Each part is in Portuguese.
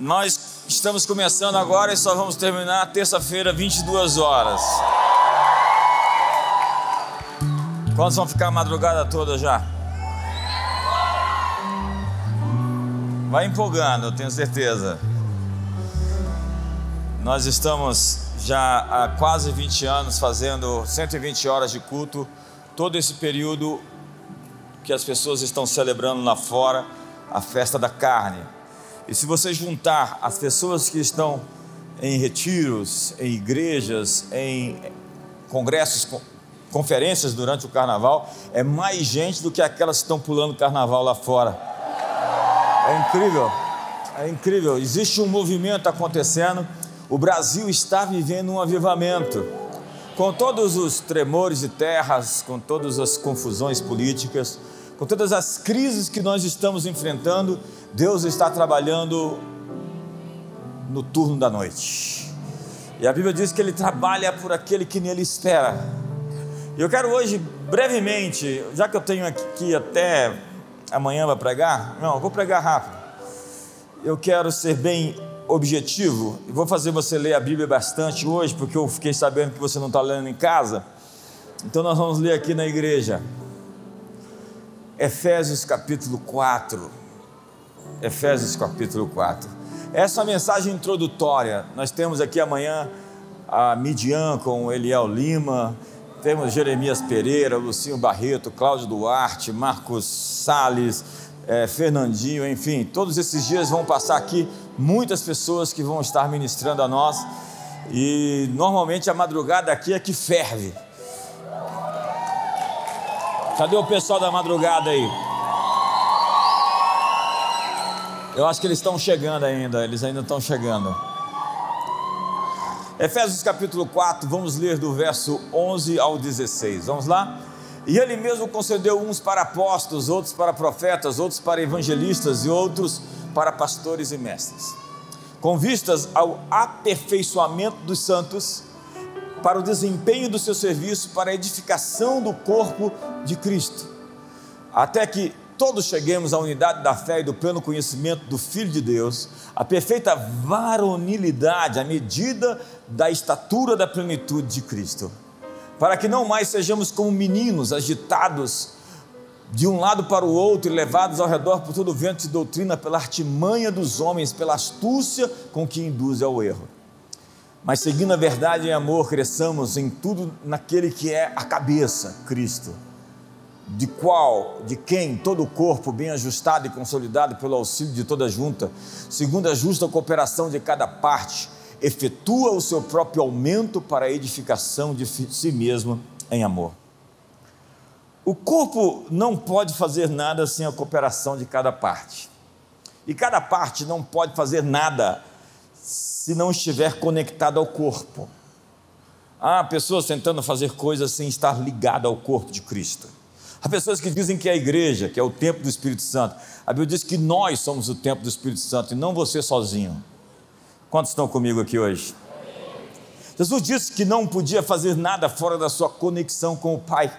Nós estamos começando agora e só vamos terminar terça-feira, 22 horas. Quantos vão ficar a madrugada toda já? Vai empolgando, eu tenho certeza. Nós estamos já há quase 20 anos fazendo 120 horas de culto, todo esse período que as pessoas estão celebrando lá fora a festa da carne. E se você juntar as pessoas que estão em retiros, em igrejas, em congressos, conferências durante o carnaval, é mais gente do que aquelas que estão pulando carnaval lá fora. É incrível, é incrível. Existe um movimento acontecendo. O Brasil está vivendo um avivamento. Com todos os tremores de terras, com todas as confusões políticas, com todas as crises que nós estamos enfrentando, Deus está trabalhando no turno da noite. E a Bíblia diz que Ele trabalha por aquele que nele espera. E eu quero hoje, brevemente, já que eu tenho aqui até amanhã para pregar, não, vou pregar rápido. Eu quero ser bem objetivo vou fazer você ler a Bíblia bastante hoje, porque eu fiquei sabendo que você não está lendo em casa. Então nós vamos ler aqui na igreja. Efésios capítulo 4. Efésios capítulo 4. Essa é a mensagem introdutória. Nós temos aqui amanhã a Midian com Eliel Lima, temos Jeremias Pereira, Lucinho Barreto, Cláudio Duarte, Marcos Sales, é, Fernandinho, enfim, todos esses dias vão passar aqui muitas pessoas que vão estar ministrando a nós e normalmente a madrugada aqui é que ferve. Cadê o pessoal da madrugada aí? Eu acho que eles estão chegando ainda, eles ainda estão chegando. Efésios capítulo 4, vamos ler do verso 11 ao 16. Vamos lá? E ele mesmo concedeu uns para apóstolos, outros para profetas, outros para evangelistas e outros para pastores e mestres, com vistas ao aperfeiçoamento dos santos, para o desempenho do seu serviço, para a edificação do corpo de Cristo, até que todos cheguemos à unidade da fé e do pleno conhecimento do Filho de Deus, a perfeita varonilidade, a medida da estatura da plenitude de Cristo, para que não mais sejamos como meninos agitados de um lado para o outro e levados ao redor por todo o vento de doutrina, pela artimanha dos homens, pela astúcia com que induz ao erro. Mas seguindo a verdade em amor, cresçamos em tudo naquele que é a cabeça, Cristo de qual, de quem todo o corpo, bem ajustado e consolidado pelo auxílio de toda junta, segundo a justa cooperação de cada parte, efetua o seu próprio aumento para a edificação de si mesmo em amor. O corpo não pode fazer nada sem a cooperação de cada parte. E cada parte não pode fazer nada se não estiver conectada ao corpo. Há pessoas tentando fazer coisas sem estar ligada ao corpo de Cristo. Há pessoas que dizem que é a igreja, que é o templo do Espírito Santo. A Bíblia diz que nós somos o templo do Espírito Santo e não você sozinho. Quantos estão comigo aqui hoje? Jesus disse que não podia fazer nada fora da sua conexão com o Pai.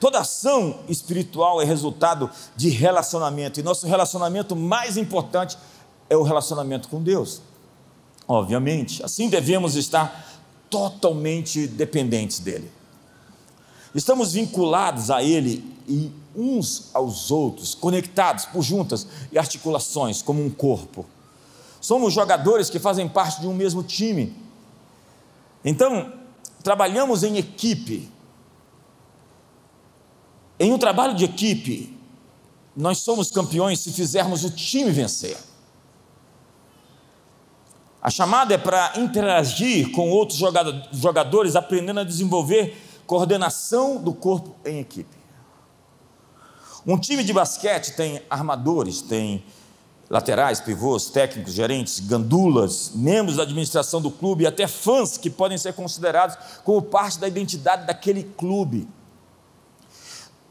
Toda ação espiritual é resultado de relacionamento, e nosso relacionamento mais importante é o relacionamento com Deus. Obviamente, assim devemos estar totalmente dependentes dele. Estamos vinculados a Ele e uns aos outros, conectados por juntas e articulações, como um corpo. Somos jogadores que fazem parte de um mesmo time. Então, trabalhamos em equipe. Em um trabalho de equipe, nós somos campeões se fizermos o time vencer. A chamada é para interagir com outros jogadores, aprendendo a desenvolver coordenação do corpo em equipe. Um time de basquete tem armadores, tem laterais, pivôs, técnicos, gerentes, gandulas, membros da administração do clube e até fãs que podem ser considerados como parte da identidade daquele clube.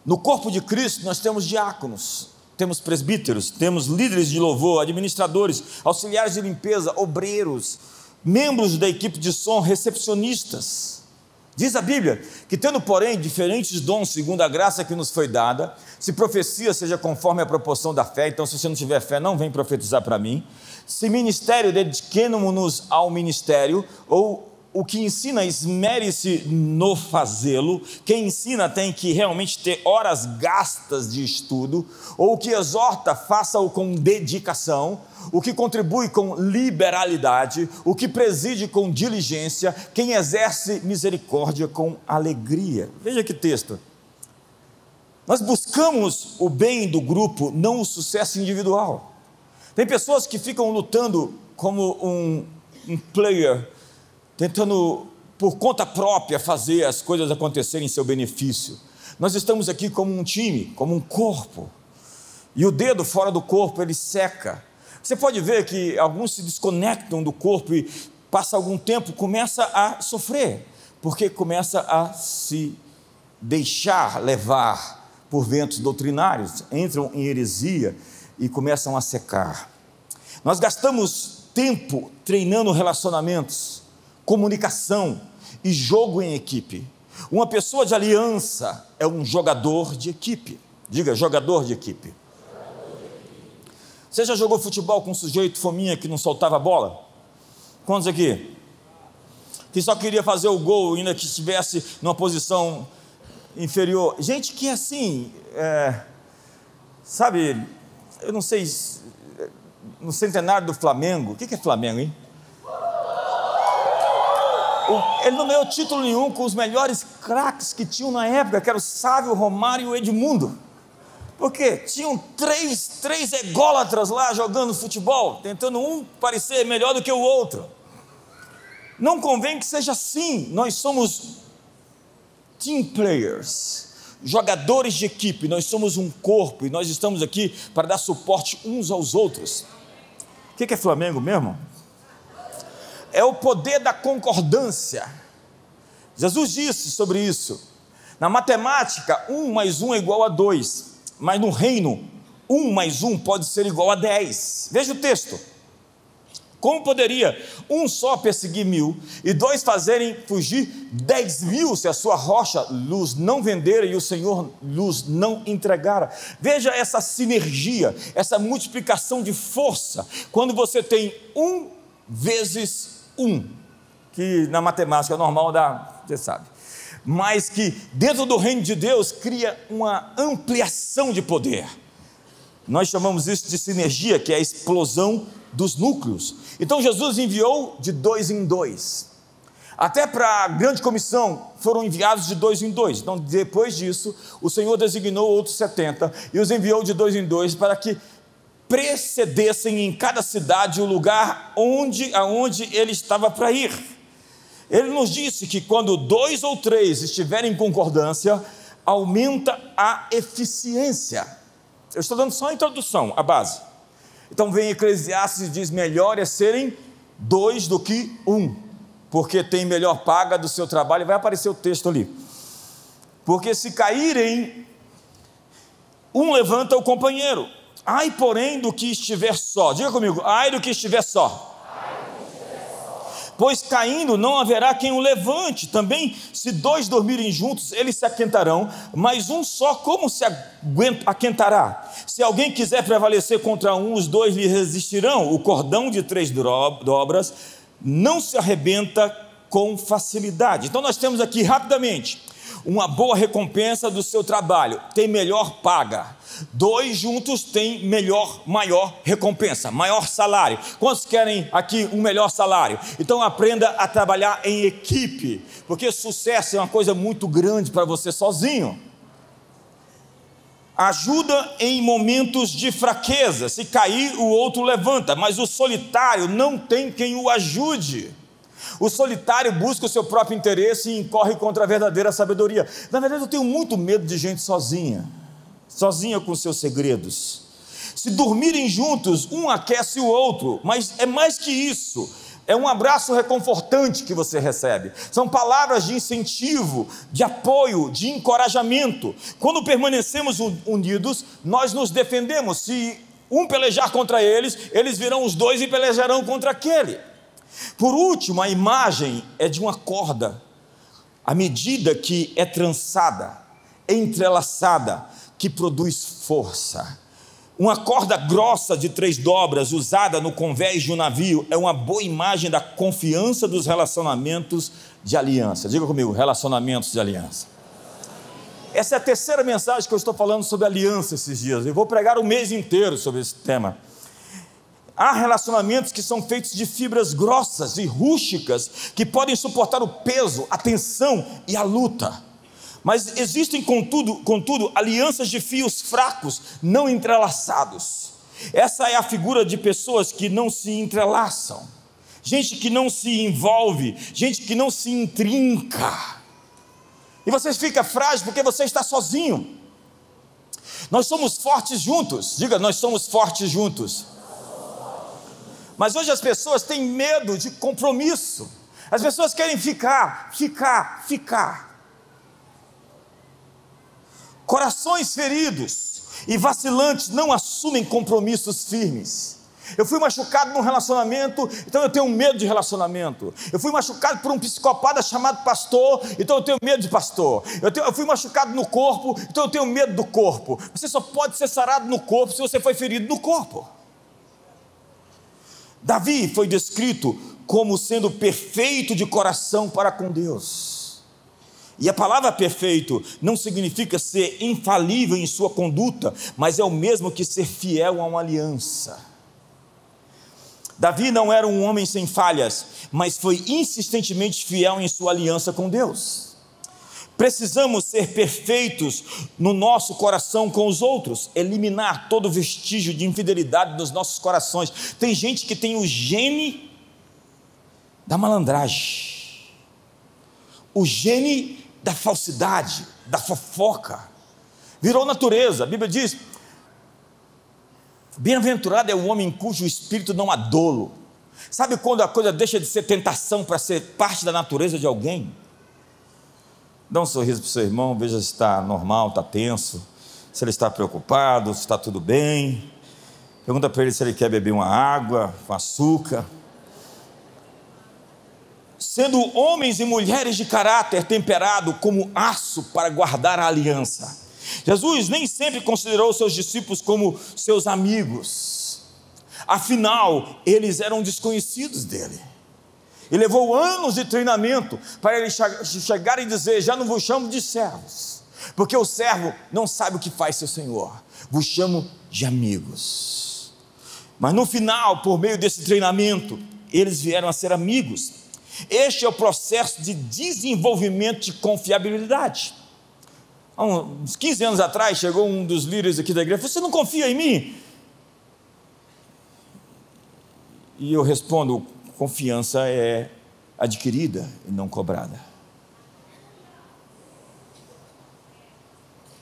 No corpo de Cristo nós temos diáconos, temos presbíteros, temos líderes de louvor, administradores, auxiliares de limpeza, obreiros, membros da equipe de som, recepcionistas. Diz a Bíblia que, tendo, porém, diferentes dons segundo a graça que nos foi dada, se profecia seja conforme a proporção da fé, então, se você não tiver fé, não vem profetizar para mim. Se ministério, dediquemo-nos ao ministério, ou o que ensina, esmere-se no fazê-lo. Quem ensina tem que realmente ter horas gastas de estudo, ou o que exorta, faça-o com dedicação. O que contribui com liberalidade, o que preside com diligência, quem exerce misericórdia com alegria. Veja que texto. Nós buscamos o bem do grupo, não o sucesso individual. Tem pessoas que ficam lutando como um, um player tentando por conta própria fazer as coisas acontecerem em seu benefício. Nós estamos aqui como um time, como um corpo. E o dedo fora do corpo ele seca. Você pode ver que alguns se desconectam do corpo e passa algum tempo começa a sofrer, porque começa a se deixar levar por ventos doutrinários, entram em heresia e começam a secar. Nós gastamos tempo treinando relacionamentos comunicação e jogo em equipe. Uma pessoa de aliança é um jogador de equipe. Diga, jogador de equipe. Você já jogou futebol com um sujeito fominha que não soltava a bola? Quantos aqui? Que só queria fazer o gol, ainda que estivesse numa posição inferior. Gente que assim, é, sabe, eu não sei, no centenário do Flamengo, o que é Flamengo, hein? Ele não ganhou título nenhum com os melhores craques que tinham na época, que era o Sávio, o Romário e o Edmundo. Porque tinham três, três ególatras lá jogando futebol, tentando um parecer melhor do que o outro. Não convém que seja assim. Nós somos team players, jogadores de equipe, nós somos um corpo e nós estamos aqui para dar suporte uns aos outros. O que é Flamengo mesmo? É o poder da concordância. Jesus disse sobre isso. Na matemática, um mais um é igual a dois, mas no reino, um mais um pode ser igual a dez. Veja o texto. Como poderia um só perseguir mil e dois fazerem fugir dez mil se a sua rocha luz não vendera e o Senhor luz não entregara? Veja essa sinergia, essa multiplicação de força. Quando você tem um vezes um, que na matemática normal dá, você sabe, mas que dentro do reino de Deus cria uma ampliação de poder. Nós chamamos isso de sinergia, que é a explosão dos núcleos. Então Jesus enviou de dois em dois. Até para a grande comissão foram enviados de dois em dois. Então, depois disso, o Senhor designou outros 70 e os enviou de dois em dois para que precedessem em cada cidade o lugar onde aonde ele estava para ir. Ele nos disse que quando dois ou três estiverem em concordância, aumenta a eficiência. Eu estou dando só a introdução, a base. Então vem Eclesiastes e diz: melhor é serem dois do que um, porque tem melhor paga do seu trabalho. Vai aparecer o texto ali. Porque se caírem, um levanta o companheiro Ai, porém, do que estiver só. Diga comigo, ai do que estiver só. Pois caindo não haverá quem o levante. Também, se dois dormirem juntos, eles se aquentarão, mas um só, como se aquentará? Se alguém quiser prevalecer contra um, os dois lhe resistirão. O cordão de três dobras não se arrebenta com facilidade. Então, nós temos aqui rapidamente uma boa recompensa do seu trabalho, tem melhor paga Dois juntos têm melhor, maior recompensa, maior salário. Quantos querem aqui um melhor salário? Então aprenda a trabalhar em equipe, porque sucesso é uma coisa muito grande para você sozinho. Ajuda em momentos de fraqueza. Se cair, o outro levanta, mas o solitário não tem quem o ajude. O solitário busca o seu próprio interesse e incorre contra a verdadeira sabedoria. Na verdade, eu tenho muito medo de gente sozinha sozinha com seus segredos. Se dormirem juntos, um aquece o outro, mas é mais que isso. É um abraço reconfortante que você recebe. São palavras de incentivo, de apoio, de encorajamento. Quando permanecemos unidos, nós nos defendemos. Se um pelejar contra eles, eles virão os dois e pelejarão contra aquele. Por último, a imagem é de uma corda. À medida que é trançada, entrelaçada, que produz força. Uma corda grossa de três dobras usada no convés de um navio é uma boa imagem da confiança dos relacionamentos de aliança. Diga comigo, relacionamentos de aliança. Essa é a terceira mensagem que eu estou falando sobre aliança esses dias. Eu vou pregar o mês inteiro sobre esse tema. Há relacionamentos que são feitos de fibras grossas e rústicas que podem suportar o peso, a tensão e a luta. Mas existem, contudo, contudo, alianças de fios fracos, não entrelaçados. Essa é a figura de pessoas que não se entrelaçam, gente que não se envolve, gente que não se intrinca. E você fica frágil porque você está sozinho. Nós somos fortes juntos, diga, nós somos fortes juntos. Mas hoje as pessoas têm medo de compromisso, as pessoas querem ficar, ficar, ficar. Corações feridos e vacilantes não assumem compromissos firmes. Eu fui machucado num relacionamento, então eu tenho medo de relacionamento. Eu fui machucado por um psicopata chamado pastor, então eu tenho medo de pastor. Eu, tenho, eu, fui machucado no corpo, então eu tenho medo do corpo. Você só pode ser sarado no corpo se você foi ferido no corpo. Davi foi descrito como sendo perfeito de coração para com Deus. E a palavra perfeito não significa ser infalível em sua conduta, mas é o mesmo que ser fiel a uma aliança. Davi não era um homem sem falhas, mas foi insistentemente fiel em sua aliança com Deus. Precisamos ser perfeitos no nosso coração com os outros, eliminar todo vestígio de infidelidade nos nossos corações. Tem gente que tem o gene da malandragem, o gene da falsidade, da fofoca. Virou natureza. A Bíblia diz: Bem-aventurado é o homem cujo espírito não há dolo. Sabe quando a coisa deixa de ser tentação para ser parte da natureza de alguém? Dá um sorriso para o seu irmão, veja se está normal, está tenso, se ele está preocupado, se está tudo bem. Pergunta para ele se ele quer beber uma água com açúcar sendo homens e mulheres de caráter temperado como aço para guardar a aliança. Jesus nem sempre considerou seus discípulos como seus amigos, afinal, eles eram desconhecidos dele. E levou anos de treinamento para ele chegar e dizer: Já não vos chamo de servos, porque o servo não sabe o que faz seu senhor, vos chamo de amigos. Mas no final, por meio desse treinamento, eles vieram a ser amigos este é o processo de desenvolvimento de confiabilidade. Há uns 15 anos atrás, chegou um dos líderes aqui da igreja Você não confia em mim? E eu respondo: confiança é adquirida e não cobrada.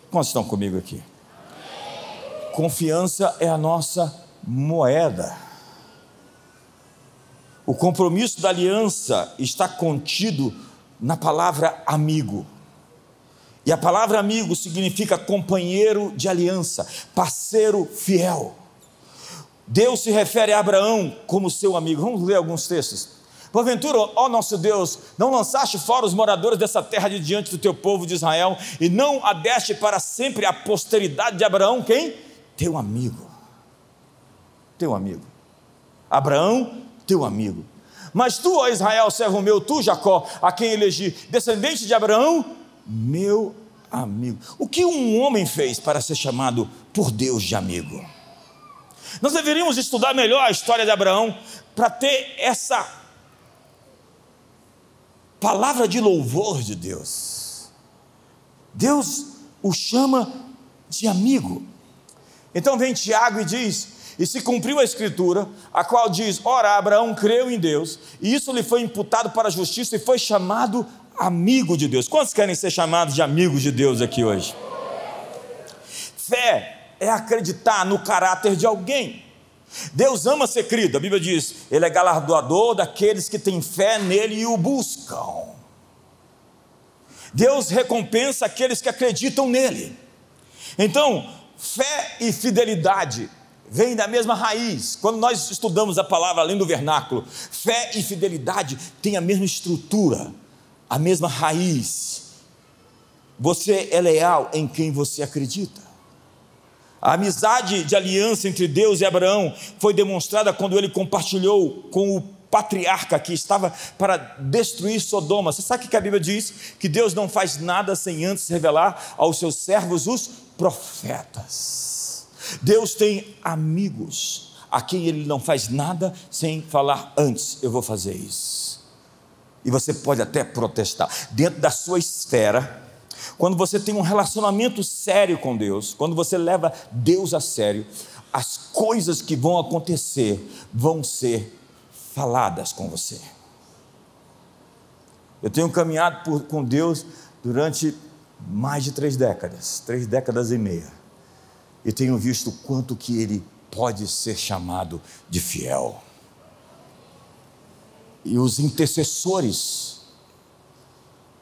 Quantos estão comigo aqui? Confiança é a nossa moeda. O compromisso da aliança está contido na palavra amigo. E a palavra amigo significa companheiro de aliança, parceiro fiel. Deus se refere a Abraão como seu amigo. Vamos ler alguns textos. Porventura, ó nosso Deus, não lançaste fora os moradores dessa terra de diante do teu povo de Israel, e não adeste para sempre a posteridade de Abraão, quem? Teu amigo. Teu amigo. Abraão teu amigo. Mas tu, ó Israel, servo meu, tu, Jacó, a quem elegi, descendente de Abraão, meu amigo. O que um homem fez para ser chamado por Deus de amigo? Nós deveríamos estudar melhor a história de Abraão para ter essa palavra de louvor de Deus. Deus o chama de amigo. Então vem Tiago e diz: e se cumpriu a escritura, a qual diz: Ora, Abraão creu em Deus, e isso lhe foi imputado para a justiça e foi chamado amigo de Deus. Quantos querem ser chamados de amigos de Deus aqui hoje? Fé é acreditar no caráter de alguém. Deus ama ser crido, a Bíblia diz: Ele é galardoador daqueles que têm fé nele e o buscam. Deus recompensa aqueles que acreditam nele. Então, fé e fidelidade vem da mesma raiz. Quando nós estudamos a palavra além do vernáculo, fé e fidelidade têm a mesma estrutura, a mesma raiz. Você é leal em quem você acredita. A amizade de aliança entre Deus e Abraão foi demonstrada quando ele compartilhou com o patriarca que estava para destruir Sodoma. Você sabe o que a Bíblia diz? Que Deus não faz nada sem antes revelar aos seus servos os profetas. Deus tem amigos a quem ele não faz nada sem falar antes, eu vou fazer isso. E você pode até protestar. Dentro da sua esfera, quando você tem um relacionamento sério com Deus, quando você leva Deus a sério, as coisas que vão acontecer vão ser faladas com você. Eu tenho caminhado por, com Deus durante mais de três décadas, três décadas e meia, e tenho visto quanto que Ele pode ser chamado de fiel. E os intercessores,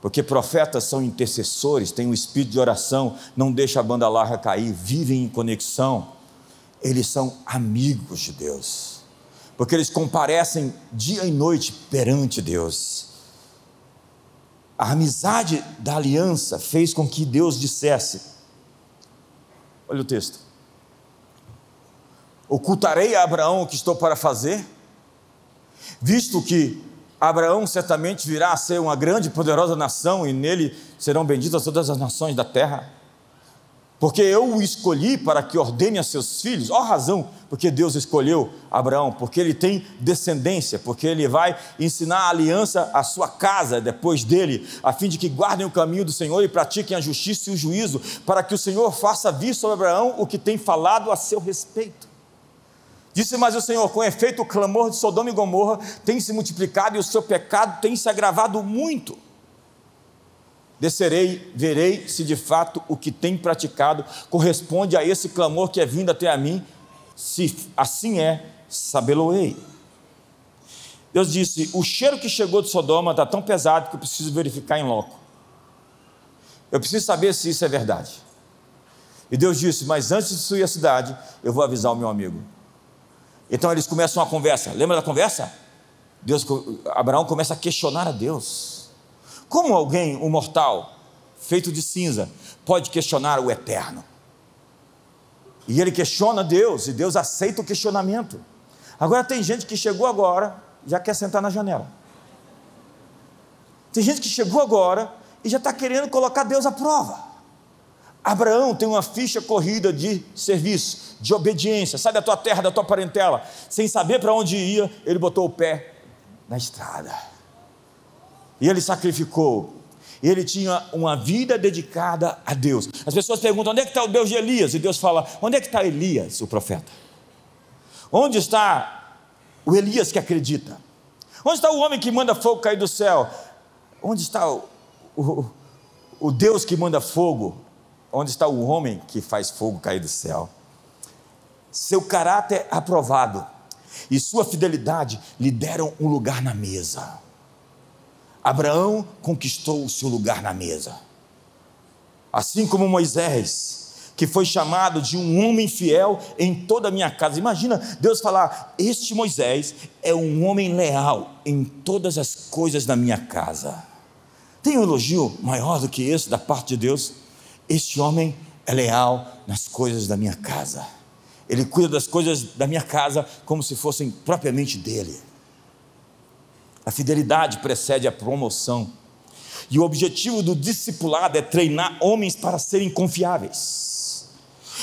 porque profetas são intercessores, têm um espírito de oração, não deixa a banda larga cair, vivem em conexão, eles são amigos de Deus. Porque eles comparecem dia e noite perante Deus. A amizade da aliança fez com que Deus dissesse: olha o texto, ocultarei a Abraão o que estou para fazer, visto que Abraão certamente virá a ser uma grande e poderosa nação, e nele serão benditas todas as nações da terra porque eu o escolhi para que ordene a seus filhos. Ó razão, porque Deus escolheu Abraão, porque ele tem descendência, porque ele vai ensinar a aliança à sua casa depois dele, a fim de que guardem o caminho do Senhor e pratiquem a justiça e o juízo, para que o Senhor faça vir sobre Abraão o que tem falado a seu respeito. Disse mais o Senhor: com efeito, o clamor de Sodoma e Gomorra tem se multiplicado e o seu pecado tem se agravado muito. Descerei, verei se de fato o que tem praticado corresponde a esse clamor que é vindo até a mim. Se assim é, sabê-lo-ei. Deus disse: O cheiro que chegou de Sodoma está tão pesado que eu preciso verificar em loco. Eu preciso saber se isso é verdade. E Deus disse: Mas antes de destruir a cidade, eu vou avisar o meu amigo. Então eles começam uma conversa. Lembra da conversa? Deus, Abraão começa a questionar a Deus. Como alguém, um mortal, feito de cinza, pode questionar o eterno? E ele questiona Deus, e Deus aceita o questionamento. Agora tem gente que chegou agora, já quer sentar na janela. Tem gente que chegou agora e já está querendo colocar Deus à prova. Abraão tem uma ficha corrida de serviço, de obediência, sai da tua terra, da tua parentela, sem saber para onde ia, ele botou o pé na estrada. E ele sacrificou. Ele tinha uma vida dedicada a Deus. As pessoas perguntam: onde é que está o Deus de Elias? E Deus fala: onde é que está Elias, o profeta? Onde está o Elias que acredita? Onde está o homem que manda fogo cair do céu? Onde está o, o, o Deus que manda fogo? Onde está o homem que faz fogo cair do céu? Seu caráter aprovado e sua fidelidade lhe deram um lugar na mesa. Abraão conquistou o seu lugar na mesa. Assim como Moisés, que foi chamado de um homem fiel em toda a minha casa. Imagina Deus falar: Este Moisés é um homem leal em todas as coisas da minha casa. Tem um elogio maior do que esse da parte de Deus? Este homem é leal nas coisas da minha casa. Ele cuida das coisas da minha casa como se fossem propriamente dele. A fidelidade precede a promoção. E o objetivo do discipulado é treinar homens para serem confiáveis.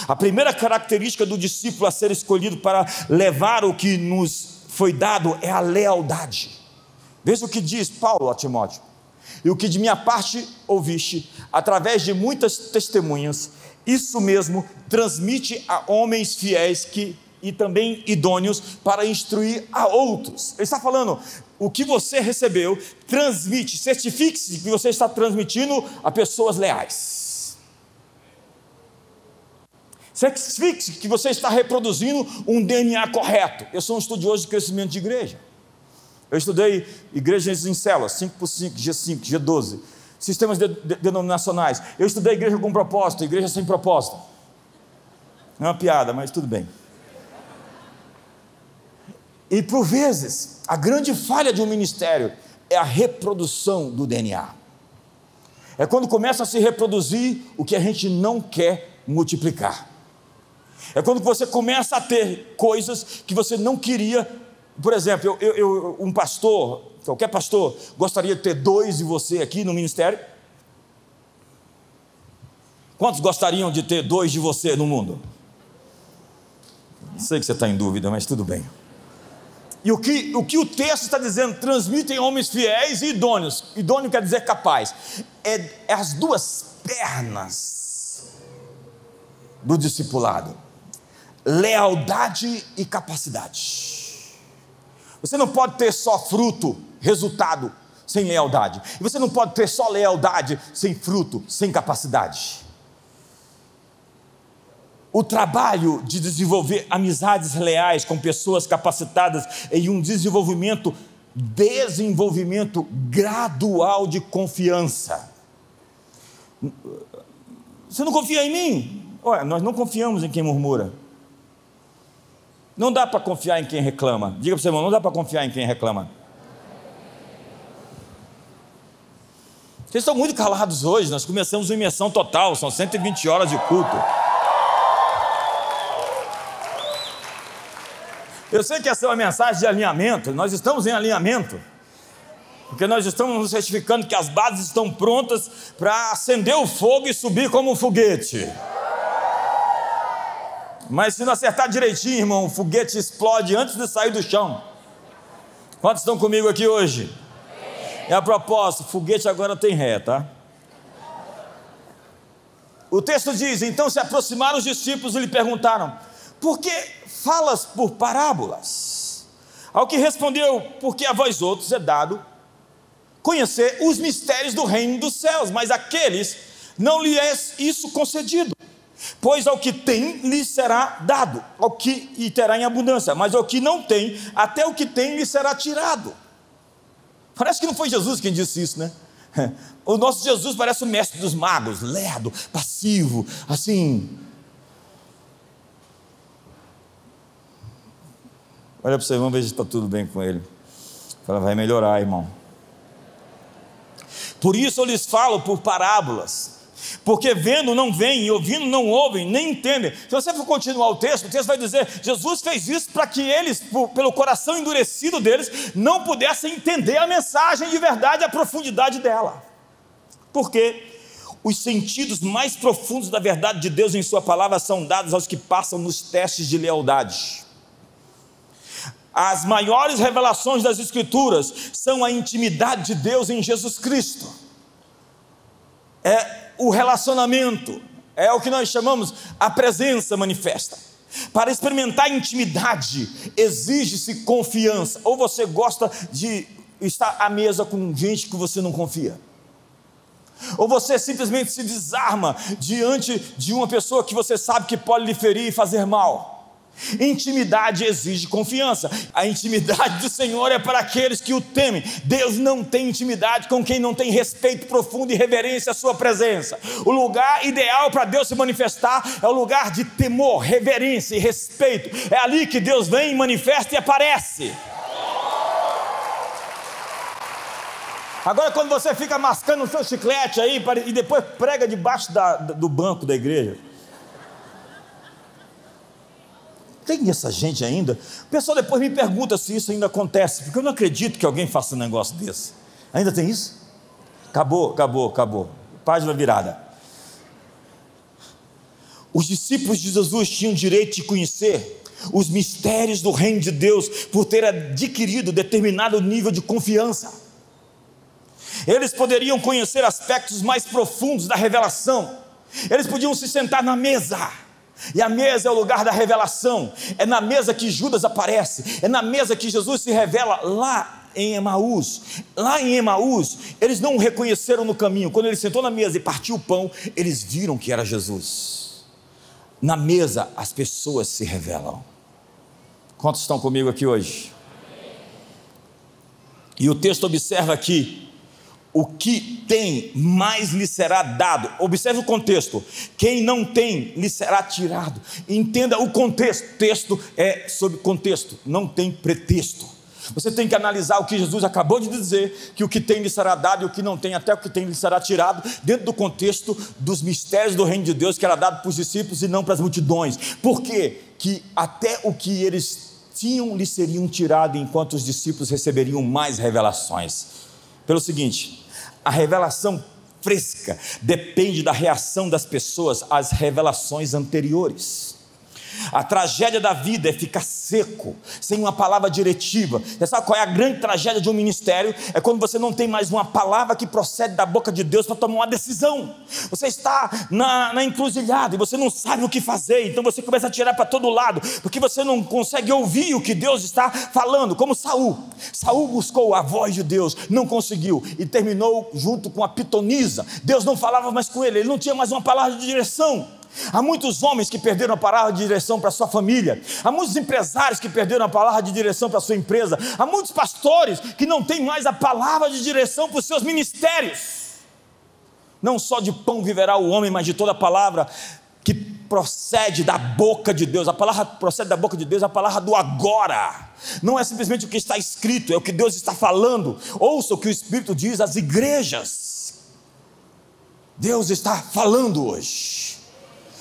A primeira característica do discípulo a ser escolhido para levar o que nos foi dado é a lealdade. Veja o que diz Paulo a Timóteo. E o que de minha parte ouviste, através de muitas testemunhas, isso mesmo transmite a homens fiéis que e também idôneos para instruir a outros. Ele está falando, o que você recebeu, transmite, certifique-se que você está transmitindo a pessoas leais. Certifique-se que você está reproduzindo um DNA correto. Eu sou um estudioso de crescimento de igreja. Eu estudei igrejas em células, 5 por 5, G5, G12, sistemas de, de, denominacionais. Eu estudei igreja com propósito, igreja sem propósito. Não é uma piada, mas tudo bem. E por vezes, a grande falha de um ministério é a reprodução do DNA. É quando começa a se reproduzir o que a gente não quer multiplicar. É quando você começa a ter coisas que você não queria. Por exemplo, eu, eu, um pastor, qualquer pastor, gostaria de ter dois de você aqui no ministério? Quantos gostariam de ter dois de você no mundo? Sei que você está em dúvida, mas tudo bem. E o que, o que o texto está dizendo? Transmitem homens fiéis e idôneos. Idôneo quer dizer capaz. É, é as duas pernas do discipulado: lealdade e capacidade. Você não pode ter só fruto, resultado, sem lealdade. E você não pode ter só lealdade sem fruto, sem capacidade o trabalho de desenvolver amizades leais com pessoas capacitadas em um desenvolvimento, desenvolvimento gradual de confiança. Você não confia em mim? Olha, nós não confiamos em quem murmura. Não dá para confiar em quem reclama. Diga para o seu irmão, não dá para confiar em quem reclama. Vocês estão muito calados hoje, nós começamos uma imersão total, são 120 horas de culto. Eu sei que essa é uma mensagem de alinhamento, nós estamos em alinhamento, porque nós estamos nos certificando que as bases estão prontas para acender o fogo e subir como um foguete. Mas se não acertar direitinho, irmão, o foguete explode antes de sair do chão. Quantos estão comigo aqui hoje? É a propósito, foguete agora tem ré, tá? O texto diz: Então se aproximaram os discípulos e lhe perguntaram: Por que falas por parábolas. Ao que respondeu: Porque a vós outros é dado conhecer os mistérios do reino dos céus, mas aqueles não lhe é isso concedido. Pois ao que tem lhe será dado, ao que e terá em abundância, mas ao que não tem, até o que tem lhe será tirado. Parece que não foi Jesus quem disse isso, né? O nosso Jesus parece o mestre dos magos, lerdo, passivo, assim, Olha para você, vamos ver se está tudo bem com ele. Fala, vai melhorar, irmão. Por isso eu lhes falo por parábolas. Porque vendo não veem, e ouvindo não ouvem, nem entendem. Se você for continuar o texto, o texto vai dizer: Jesus fez isso para que eles, pelo coração endurecido deles, não pudessem entender a mensagem de verdade, a profundidade dela. Porque os sentidos mais profundos da verdade de Deus em Sua palavra são dados aos que passam nos testes de lealdade. As maiores revelações das Escrituras são a intimidade de Deus em Jesus Cristo. É o relacionamento, é o que nós chamamos a presença manifesta. Para experimentar intimidade, exige-se confiança. Ou você gosta de estar à mesa com gente que você não confia. Ou você simplesmente se desarma diante de uma pessoa que você sabe que pode lhe ferir e fazer mal. Intimidade exige confiança. A intimidade do Senhor é para aqueles que o temem. Deus não tem intimidade com quem não tem respeito profundo e reverência à sua presença. O lugar ideal para Deus se manifestar é o lugar de temor, reverência e respeito. É ali que Deus vem, manifesta e aparece. Agora, quando você fica mascando o seu chiclete aí e depois prega debaixo da, do banco da igreja. Tem essa gente ainda? O pessoal depois me pergunta se isso ainda acontece, porque eu não acredito que alguém faça um negócio desse. Ainda tem isso? Acabou, acabou, acabou. Página virada. Os discípulos de Jesus tinham direito de conhecer os mistérios do reino de Deus por ter adquirido determinado nível de confiança. Eles poderiam conhecer aspectos mais profundos da revelação. Eles podiam se sentar na mesa e a mesa é o lugar da revelação. É na mesa que Judas aparece. É na mesa que Jesus se revela lá em Emaús. Lá em Emaús, eles não o reconheceram no caminho. Quando ele sentou na mesa e partiu o pão, eles viram que era Jesus. Na mesa, as pessoas se revelam. Quantos estão comigo aqui hoje? E o texto observa aqui o que tem, mais lhe será dado. Observe o contexto. Quem não tem, lhe será tirado. Entenda o contexto. Texto é sobre contexto, não tem pretexto. Você tem que analisar o que Jesus acabou de dizer, que o que tem lhe será dado e o que não tem, até o que tem lhe será tirado, dentro do contexto dos mistérios do reino de Deus que era dado para os discípulos e não para as multidões. Por quê? Que até o que eles tinham lhe seriam tirado, enquanto os discípulos receberiam mais revelações. Pelo seguinte, a revelação fresca depende da reação das pessoas às revelações anteriores. A tragédia da vida é ficar seco, sem uma palavra diretiva. Você sabe qual é a grande tragédia de um ministério? É quando você não tem mais uma palavra que procede da boca de Deus para tomar uma decisão. Você está na, na encruzilhada e você não sabe o que fazer, então você começa a tirar para todo lado, porque você não consegue ouvir o que Deus está falando, como Saul. Saul buscou a voz de Deus, não conseguiu e terminou junto com a pitonisa. Deus não falava mais com ele, ele não tinha mais uma palavra de direção. Há muitos homens que perderam a palavra de direção para sua família, há muitos empresários que perderam a palavra de direção para sua empresa, há muitos pastores que não têm mais a palavra de direção para os seus ministérios. Não só de pão viverá o homem, mas de toda a palavra que procede da boca de Deus. A palavra procede da boca de Deus, a palavra do agora. Não é simplesmente o que está escrito, é o que Deus está falando. Ouça o que o Espírito diz às igrejas. Deus está falando hoje.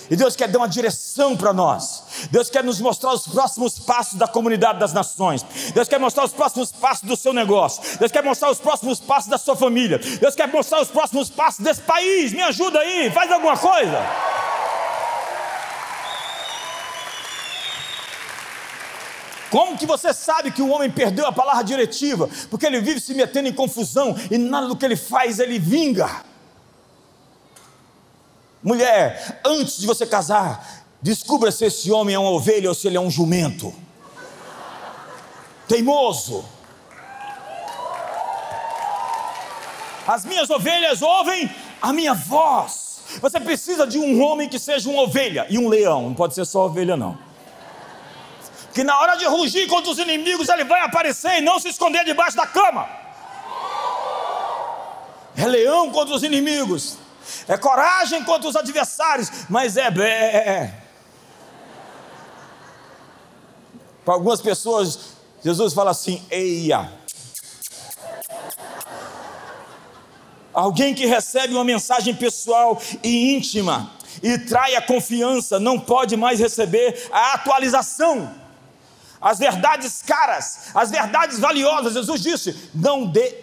E Deus quer dar uma direção para nós. Deus quer nos mostrar os próximos passos da comunidade das nações. Deus quer mostrar os próximos passos do seu negócio. Deus quer mostrar os próximos passos da sua família. Deus quer mostrar os próximos passos desse país. Me ajuda aí, faz alguma coisa. Como que você sabe que o homem perdeu a palavra diretiva? Porque ele vive se metendo em confusão e nada do que ele faz ele vinga. Mulher, antes de você casar, descubra se esse homem é uma ovelha ou se ele é um jumento. Teimoso. As minhas ovelhas ouvem a minha voz. Você precisa de um homem que seja uma ovelha e um leão, não pode ser só ovelha, não. Que na hora de rugir contra os inimigos, ele vai aparecer e não se esconder debaixo da cama. É leão contra os inimigos é coragem contra os adversários, mas é bé. Para algumas pessoas, Jesus fala assim: eia. Alguém que recebe uma mensagem pessoal e íntima e trai a confiança, não pode mais receber a atualização. As verdades caras, as verdades valiosas, Jesus disse: não dê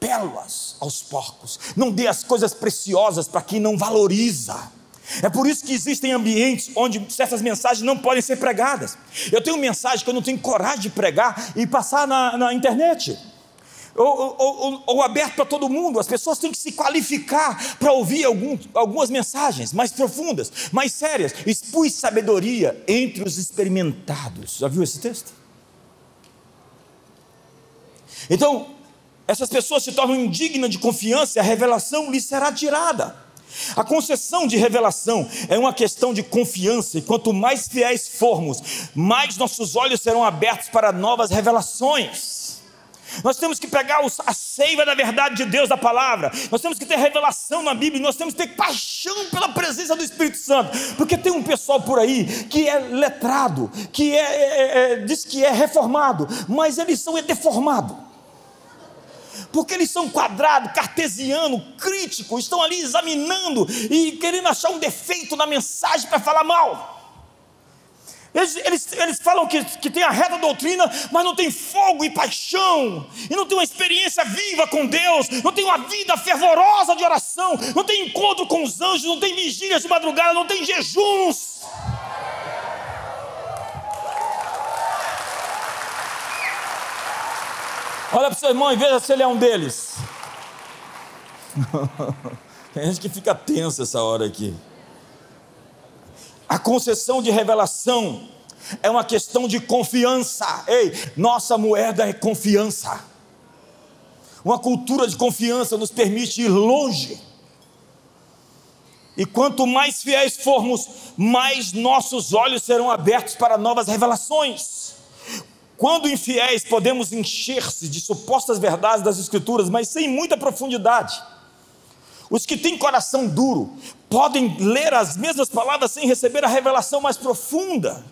pérolas aos porcos, não dê as coisas preciosas para quem não valoriza. É por isso que existem ambientes onde certas mensagens não podem ser pregadas. Eu tenho mensagem que eu não tenho coragem de pregar e passar na, na internet. Ou, ou, ou, ou, aberto para todo mundo. As pessoas têm que se qualificar para ouvir algum, algumas mensagens mais profundas, mais sérias. Expus sabedoria entre os experimentados. Já viu esse texto? Então, essas pessoas se tornam indignas de confiança e a revelação lhes será tirada. A concessão de revelação é uma questão de confiança, e quanto mais fiéis formos, mais nossos olhos serão abertos para novas revelações. Nós temos que pegar a seiva da verdade de Deus, da palavra. Nós temos que ter revelação na Bíblia. Nós temos que ter paixão pela presença do Espírito Santo. Porque tem um pessoal por aí que é letrado, que é, é, é diz que é reformado, mas eles são deformados porque eles são quadrados, cartesiano, crítico, estão ali examinando e querendo achar um defeito na mensagem para falar mal. Eles, eles, eles falam que, que tem a reta doutrina, mas não tem fogo e paixão, e não tem uma experiência viva com Deus, não tem uma vida fervorosa de oração, não tem encontro com os anjos, não tem vigílias de madrugada, não tem jejuns. Olha para o seu irmão e veja se ele é um deles. Tem gente que fica tensa essa hora aqui. A concessão de revelação é uma questão de confiança. Ei, nossa moeda é confiança. Uma cultura de confiança nos permite ir longe. E quanto mais fiéis formos, mais nossos olhos serão abertos para novas revelações. Quando infiéis, podemos encher-se de supostas verdades das Escrituras, mas sem muita profundidade. Os que têm coração duro podem ler as mesmas palavras sem receber a revelação mais profunda.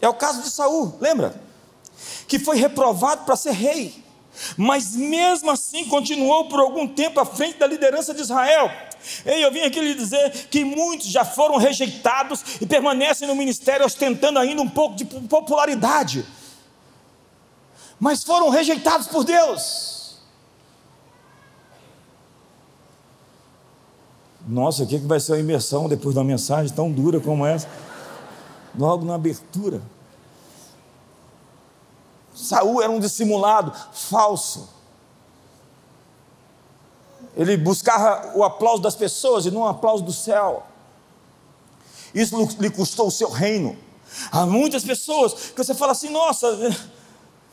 É o caso de Saul, lembra? que foi reprovado para ser rei, mas mesmo assim continuou por algum tempo à frente da liderança de Israel. Ei, eu vim aqui lhe dizer que muitos já foram rejeitados e permanecem no ministério ostentando ainda um pouco de popularidade, mas foram rejeitados por Deus. Nossa, o que vai ser a imersão depois de uma mensagem tão dura como essa? Logo na abertura. Saul era um dissimulado, falso. Ele buscava o aplauso das pessoas e não o aplauso do céu. Isso lhe custou o seu reino. Há muitas pessoas que você fala assim, nossa,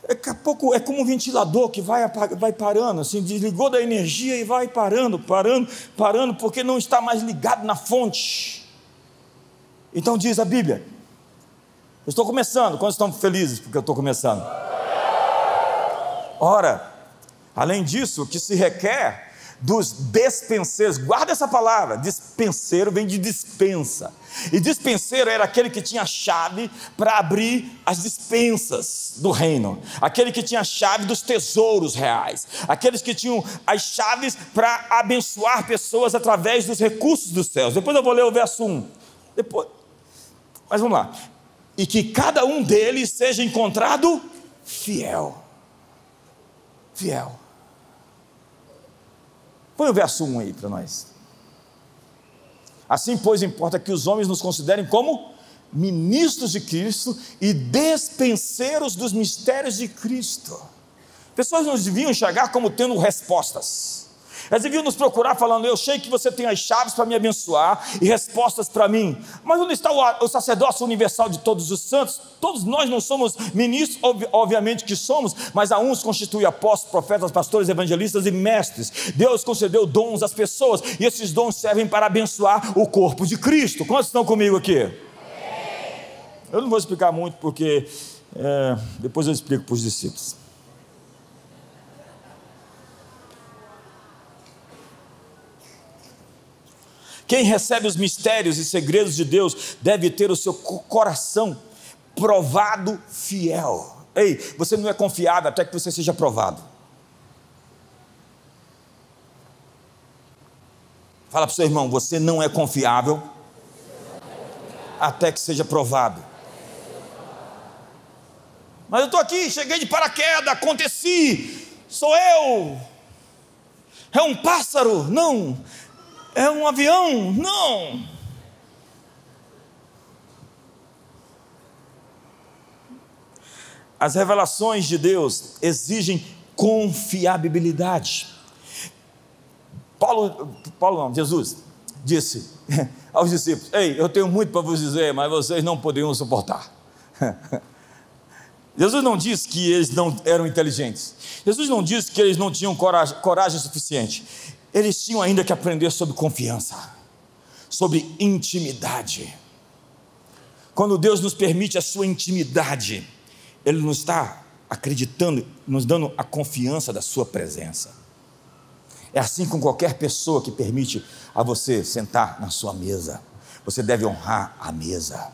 daqui a pouco é como um ventilador que vai, vai parando, assim, desligou da energia e vai parando, parando, parando, porque não está mais ligado na fonte. Então diz a Bíblia. Eu estou começando, quantos estão felizes porque eu estou começando? Ora, além disso, o que se requer dos despenseiros, guarda essa palavra, dispenseiro vem de dispensa, e dispenseiro era aquele que tinha chave para abrir as dispensas do reino, aquele que tinha a chave dos tesouros reais, aqueles que tinham as chaves para abençoar pessoas através dos recursos dos céus. Depois eu vou ler o verso 1. Depois, mas vamos lá. E que cada um deles seja encontrado fiel fiel. Põe o verso 1 aí para nós. Assim, pois, importa que os homens nos considerem como ministros de Cristo e despenseiros dos mistérios de Cristo. Pessoas nos deviam enxergar como tendo respostas. Eles deviam nos procurar falando: Eu sei que você tem as chaves para me abençoar e respostas para mim. Mas onde está o, o sacerdócio universal de todos os santos? Todos nós não somos ministros, ob, obviamente que somos, mas a uns constitui apóstolos, profetas, pastores, evangelistas e mestres. Deus concedeu dons às pessoas e esses dons servem para abençoar o corpo de Cristo. Quantos estão comigo aqui? Eu não vou explicar muito porque é, depois eu explico para os discípulos. Quem recebe os mistérios e segredos de Deus deve ter o seu coração provado fiel. Ei, você não é confiado até que você seja provado. Fala para o seu irmão, você não é confiável até que seja provado. Mas eu estou aqui, cheguei de paraquedas, aconteci, sou eu. É um pássaro? Não, é um avião? Não. As revelações de Deus exigem confiabilidade. Paulo, Paulo não, Jesus disse aos discípulos: Ei, eu tenho muito para vos dizer, mas vocês não poderiam suportar. Jesus não disse que eles não eram inteligentes. Jesus não disse que eles não tinham coragem, coragem suficiente eles tinham ainda que aprender sobre confiança, sobre intimidade. Quando Deus nos permite a sua intimidade, Ele nos está acreditando, nos dando a confiança da sua presença. É assim com qualquer pessoa que permite a você sentar na sua mesa. Você deve honrar a mesa.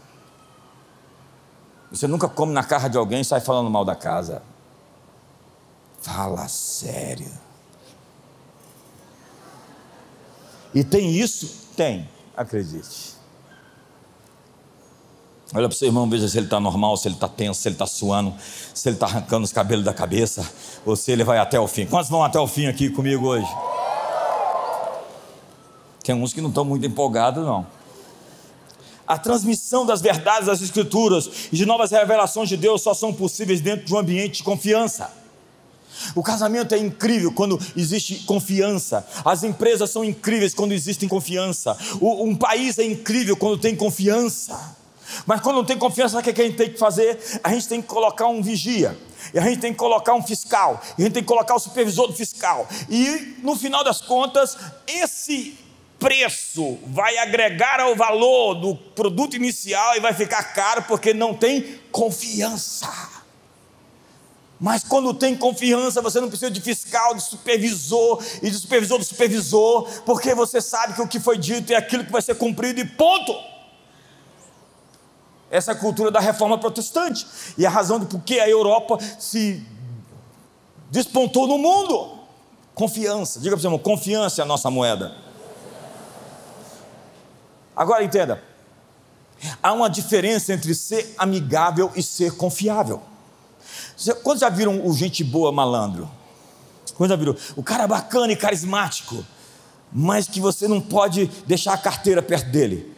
Você nunca come na casa de alguém e sai falando mal da casa. Fala sério. E tem isso? Tem, acredite. Olha para o seu irmão, veja se ele está normal, se ele está tenso, se ele está suando, se ele está arrancando os cabelos da cabeça, ou se ele vai até o fim. Quantos vão até o fim aqui comigo hoje? Tem uns que não estão muito empolgados, não. A transmissão das verdades das Escrituras e de novas revelações de Deus só são possíveis dentro de um ambiente de confiança. O casamento é incrível quando existe confiança. As empresas são incríveis quando existe confiança. O, um país é incrível quando tem confiança. Mas quando não tem confiança, o que a gente tem que fazer? A gente tem que colocar um vigia. E a gente tem que colocar um fiscal. E a gente tem que colocar o supervisor do fiscal. E no final das contas, esse preço vai agregar ao valor do produto inicial e vai ficar caro porque não tem confiança. Mas quando tem confiança, você não precisa de fiscal, de supervisor e de supervisor do supervisor, porque você sabe que o que foi dito é aquilo que vai ser cumprido e ponto. Essa é a cultura da reforma protestante. E a razão de por que a Europa se despontou no mundo. Confiança. Diga para o irmão, confiança é a nossa moeda. Agora entenda. Há uma diferença entre ser amigável e ser confiável. Quando já viram o gente boa malandro? Quando já viram? O cara bacana e carismático, mas que você não pode deixar a carteira perto dele.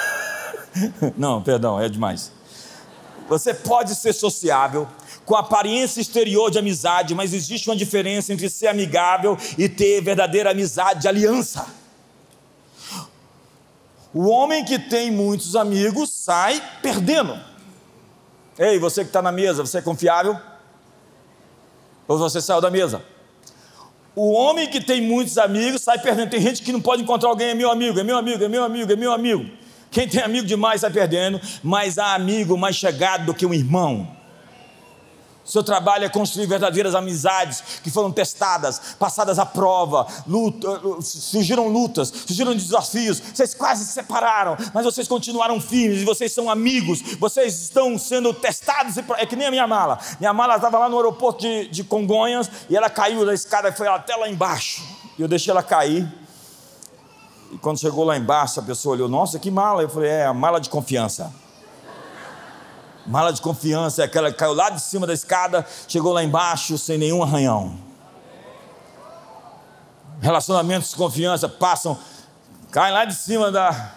não, perdão, é demais. Você pode ser sociável, com aparência exterior de amizade, mas existe uma diferença entre ser amigável e ter verdadeira amizade de aliança. O homem que tem muitos amigos sai perdendo. Ei, você que está na mesa, você é confiável? Ou você saiu da mesa? O homem que tem muitos amigos sai perdendo. Tem gente que não pode encontrar alguém, é meu amigo, é meu amigo, é meu amigo, é meu amigo. Quem tem amigo demais sai perdendo, mas há amigo mais chegado do que um irmão. Seu trabalho é construir verdadeiras amizades que foram testadas, passadas à prova, luta, surgiram lutas, surgiram desafios. Vocês quase se separaram, mas vocês continuaram firmes e vocês são amigos. Vocês estão sendo testados. É que nem a minha mala. Minha mala estava lá no aeroporto de, de Congonhas e ela caiu da escada e foi até lá embaixo. E eu deixei ela cair. E quando chegou lá embaixo, a pessoa olhou: Nossa, que mala. Eu falei: É a mala de confiança. Mala de confiança é aquela que caiu lá de cima da escada, chegou lá embaixo sem nenhum arranhão. Relacionamentos de confiança passam, caem lá de cima da.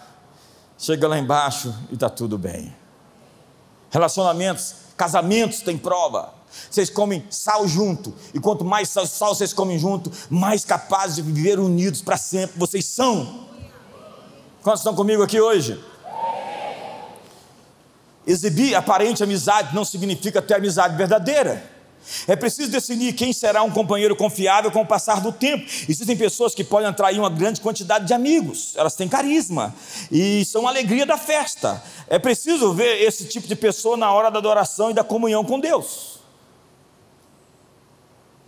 Chega lá embaixo e está tudo bem. Relacionamentos, casamentos tem prova. Vocês comem sal junto, e quanto mais sal, sal vocês comem junto, mais capazes de viver unidos para sempre vocês são. Quantos estão comigo aqui hoje? Exibir aparente amizade não significa ter amizade verdadeira. É preciso definir quem será um companheiro confiável com o passar do tempo. Existem pessoas que podem atrair uma grande quantidade de amigos, elas têm carisma e são a alegria da festa. É preciso ver esse tipo de pessoa na hora da adoração e da comunhão com Deus.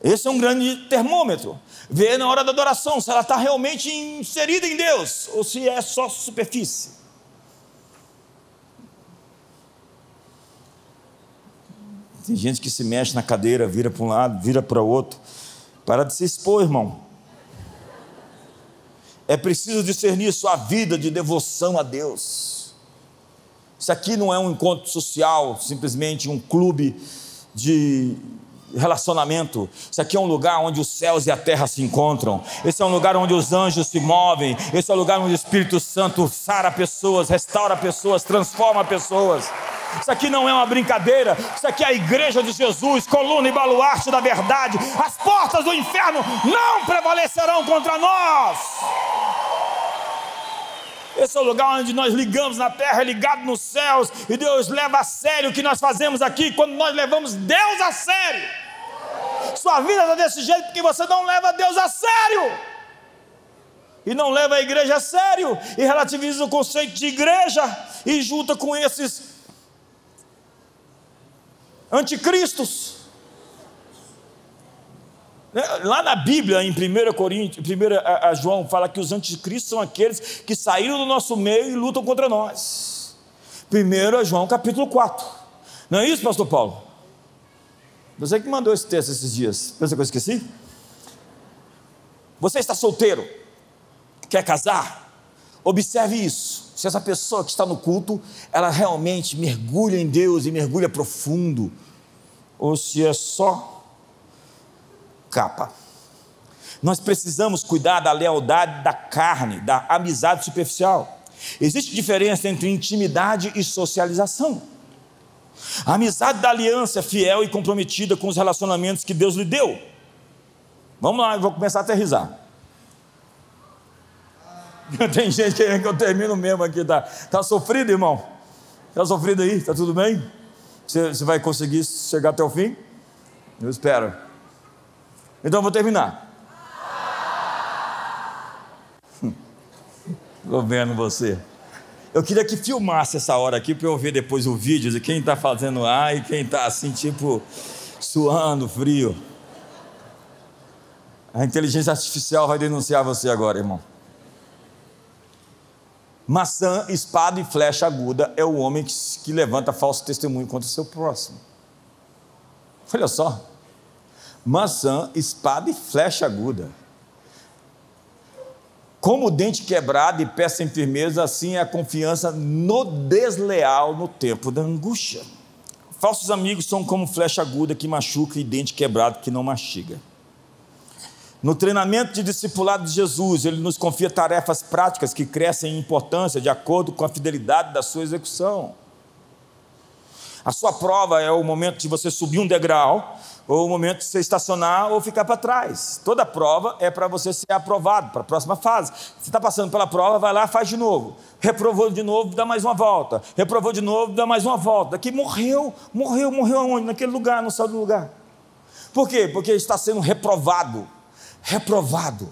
Esse é um grande termômetro. Ver na hora da adoração se ela está realmente inserida em Deus ou se é só superfície. Tem gente que se mexe na cadeira, vira para um lado, vira para o outro. Para de se expor, irmão. É preciso discernir sua vida de devoção a Deus. Isso aqui não é um encontro social, simplesmente um clube de relacionamento. Isso aqui é um lugar onde os céus e a terra se encontram. Esse é um lugar onde os anjos se movem. Esse é um lugar onde o Espírito Santo sara pessoas, restaura pessoas, transforma pessoas. Isso aqui não é uma brincadeira. Isso aqui é a igreja de Jesus, coluna e baluarte da verdade. As portas do inferno não prevalecerão contra nós. Esse é o lugar onde nós ligamos na terra, ligado nos céus, e Deus leva a sério o que nós fazemos aqui quando nós levamos Deus a sério. Sua vida está desse jeito porque você não leva Deus a sério. E não leva a igreja a sério, e relativiza o conceito de igreja, e junta com esses anticristos. Né? Lá na Bíblia, em 1 Coríntios, 1 João, fala que os anticristos são aqueles que saíram do nosso meio e lutam contra nós. 1 João capítulo 4. Não é isso, pastor Paulo? Você que mandou esse texto esses dias. Pensa que eu esqueci? Você está solteiro? Quer casar? Observe isso se essa pessoa que está no culto, ela realmente mergulha em Deus e mergulha profundo, ou se é só capa. Nós precisamos cuidar da lealdade da carne, da amizade superficial. Existe diferença entre intimidade e socialização. A amizade da aliança é fiel e comprometida com os relacionamentos que Deus lhe deu. Vamos lá, eu vou começar a aterrizar. Tem gente querendo que eu termino mesmo aqui, tá? Tá sofrido, irmão? Tá sofrido aí? Tá tudo bem? Você, você vai conseguir chegar até o fim? Eu espero. Então eu vou terminar. Estou vendo você. Eu queria que filmasse essa hora aqui para eu ver depois o vídeo de quem está fazendo A e quem está assim, tipo, suando, frio. A inteligência artificial vai denunciar você agora, irmão. Maçã, espada e flecha aguda é o homem que, que levanta falso testemunho contra o seu próximo. Olha só. Maçã, espada e flecha aguda. Como dente quebrado e pé sem firmeza, assim é a confiança no desleal no tempo da angústia. Falsos amigos são como flecha aguda que machuca e dente quebrado que não mastiga. No treinamento de discipulado de Jesus, ele nos confia tarefas práticas que crescem em importância de acordo com a fidelidade da sua execução. A sua prova é o momento de você subir um degrau, ou o momento de você estacionar ou ficar para trás. Toda prova é para você ser aprovado para a próxima fase. Você está passando pela prova, vai lá, faz de novo. Reprovou de novo, dá mais uma volta. Reprovou de novo, dá mais uma volta. Daqui morreu, morreu, morreu aonde? Naquele lugar, não saiu do lugar. Por quê? Porque está sendo reprovado. Reprovado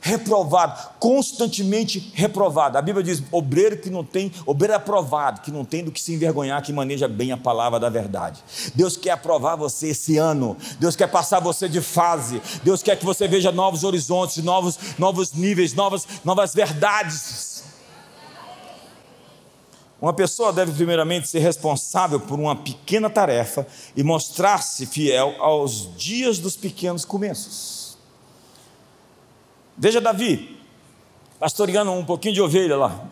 reprovado, constantemente reprovado. A Bíblia diz: obreiro que não tem, obreiro aprovado, que não tem do que se envergonhar, que maneja bem a palavra da verdade. Deus quer aprovar você esse ano, Deus quer passar você de fase, Deus quer que você veja novos horizontes, novos, novos níveis, novas, novas verdades. Uma pessoa deve, primeiramente, ser responsável por uma pequena tarefa e mostrar-se fiel aos dias dos pequenos começos. Veja Davi, pastoreando um pouquinho de ovelha lá.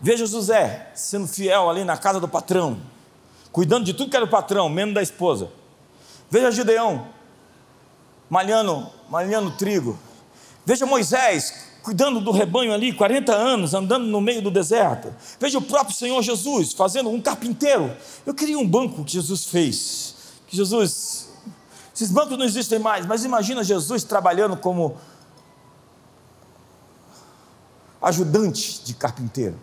Veja José, sendo fiel ali na casa do patrão, cuidando de tudo que era o patrão, menos da esposa. Veja Gideão, malhando, malhando trigo. Veja Moisés, cuidando do rebanho ali, 40 anos, andando no meio do deserto. Veja o próprio Senhor Jesus, fazendo um carpinteiro. Eu queria um banco que Jesus fez. Que Jesus, esses bancos não existem mais, mas imagina Jesus trabalhando como ajudante de carpinteiro.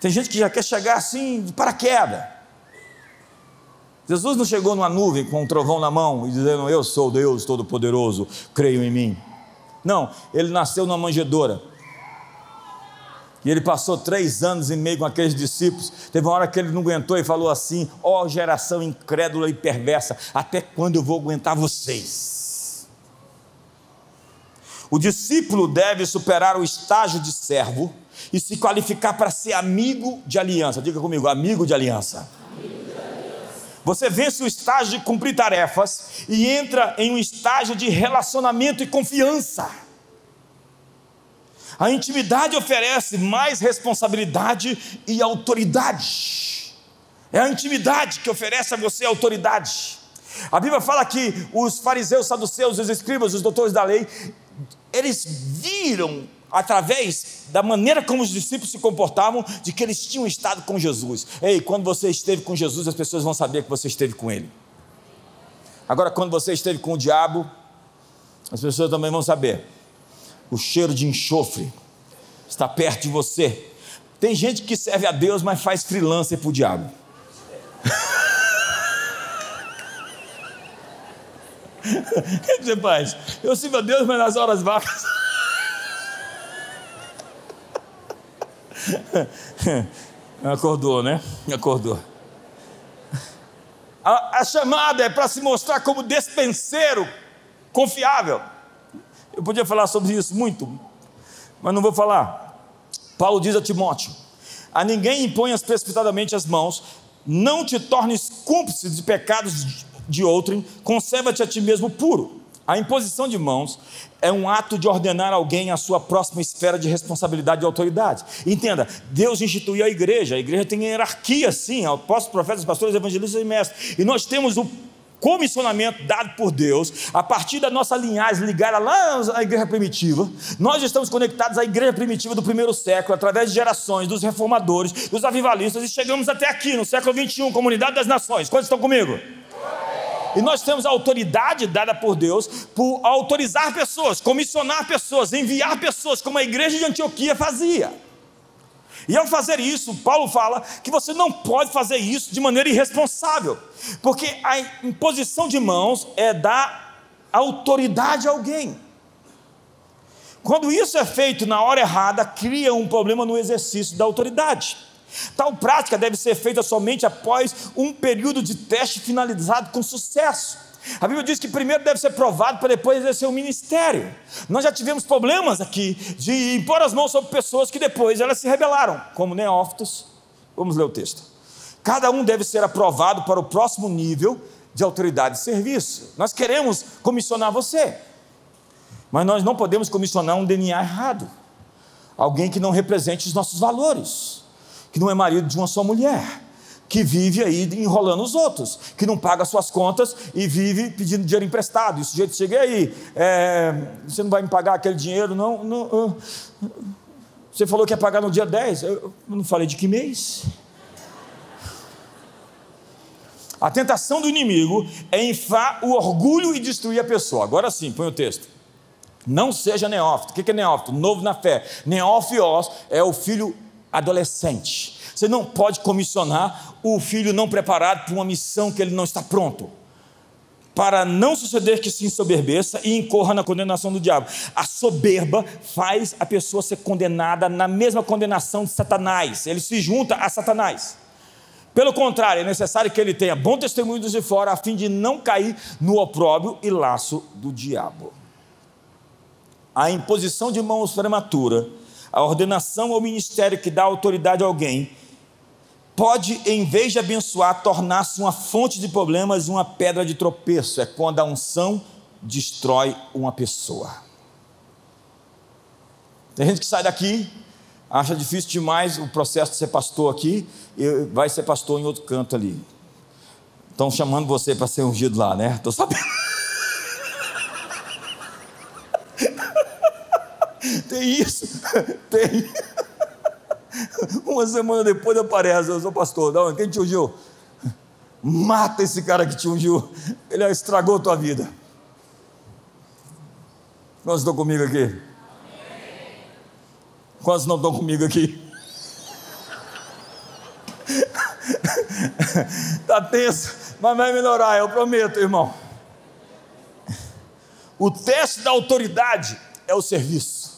Tem gente que já quer chegar assim de paraquedas. Jesus não chegou numa nuvem com um trovão na mão e dizendo: Eu sou Deus Todo-Poderoso, creio em mim. Não, ele nasceu numa manjedoura. E ele passou três anos e meio com aqueles discípulos. Teve uma hora que ele não aguentou e falou assim: Ó oh, geração incrédula e perversa, até quando eu vou aguentar vocês? O discípulo deve superar o estágio de servo e se qualificar para ser amigo de aliança. Diga comigo, amigo de aliança. Você vence o estágio de cumprir tarefas e entra em um estágio de relacionamento e confiança. A intimidade oferece mais responsabilidade e autoridade. É a intimidade que oferece a você autoridade. A Bíblia fala que os fariseus, saduceus, os escribas, os doutores da lei, eles viram através da maneira como os discípulos se comportavam, de que eles tinham estado com Jesus. Ei, quando você esteve com Jesus, as pessoas vão saber que você esteve com Ele. Agora, quando você esteve com o diabo, as pessoas também vão saber. O cheiro de enxofre está perto de você. Tem gente que serve a Deus, mas faz freelancer para o diabo. O que você faz? Eu sirvo a Deus, mas nas horas vacas. Acordou, né? Acordou. A, a chamada é para se mostrar como despenseiro confiável. Eu podia falar sobre isso muito, mas não vou falar. Paulo diz a Timóteo: A ninguém imponhas precipitadamente as mãos, não te tornes cúmplice de pecados de outrem, conserva-te a ti mesmo puro. A imposição de mãos é um ato de ordenar alguém à sua próxima esfera de responsabilidade e autoridade. Entenda, Deus instituiu a igreja, a igreja tem hierarquia, sim, apóstolos, profetas, pastores, evangelistas e mestres. E nós temos o comissionamento dado por Deus, a partir da nossa linhagem ligada lá à igreja primitiva, nós estamos conectados à igreja primitiva do primeiro século, através de gerações, dos reformadores, dos avivalistas, e chegamos até aqui, no século 21, comunidade das nações. Quantos estão comigo? E nós temos a autoridade dada por Deus por autorizar pessoas, comissionar pessoas, enviar pessoas, como a igreja de Antioquia fazia. E ao fazer isso, Paulo fala que você não pode fazer isso de maneira irresponsável, porque a imposição de mãos é dar autoridade a alguém. Quando isso é feito na hora errada, cria um problema no exercício da autoridade. Tal prática deve ser feita somente após um período de teste finalizado com sucesso. A Bíblia diz que primeiro deve ser provado para depois exercer o ministério. Nós já tivemos problemas aqui de impor as mãos sobre pessoas que depois elas se rebelaram, como neófitos. Vamos ler o texto. Cada um deve ser aprovado para o próximo nível de autoridade de serviço. Nós queremos comissionar você, mas nós não podemos comissionar um DNA errado. Alguém que não represente os nossos valores, que não é marido de uma só mulher que vive aí enrolando os outros, que não paga suas contas e vive pedindo dinheiro emprestado. E o sujeito chega aí, é, você não vai me pagar aquele dinheiro, não, não você falou que ia pagar no dia 10, eu não falei de que mês. A tentação do inimigo é inflar o orgulho e destruir a pessoa. Agora sim, põe o texto. Não seja neófito. O que é neófito? Novo na fé. Neófios é o filho adolescente você não pode comissionar o filho não preparado para uma missão que ele não está pronto. Para não suceder que se ensoberbeça e incorra na condenação do diabo. A soberba faz a pessoa ser condenada na mesma condenação de Satanás. Ele se junta a Satanás. Pelo contrário, é necessário que ele tenha bom testemunho dos de fora, a fim de não cair no opróbrio e laço do diabo. A imposição de mãos prematura, a ordenação ao ministério que dá autoridade a alguém, pode, em vez de abençoar, tornar-se uma fonte de problemas e uma pedra de tropeço. É quando a unção destrói uma pessoa. Tem gente que sai daqui, acha difícil demais o processo de ser pastor aqui, e vai ser pastor em outro canto ali. Estão chamando você para ser ungido lá, né? Estou sabendo. Tem isso? Tem. Uma semana depois aparece, eu sou pastor, não, quem te ungiu? Mata esse cara que te ungiu, ele estragou tua vida. Quantos estão comigo aqui? Quantos não estão comigo aqui? Está tenso, mas vai melhorar, eu prometo, irmão. O teste da autoridade é o serviço.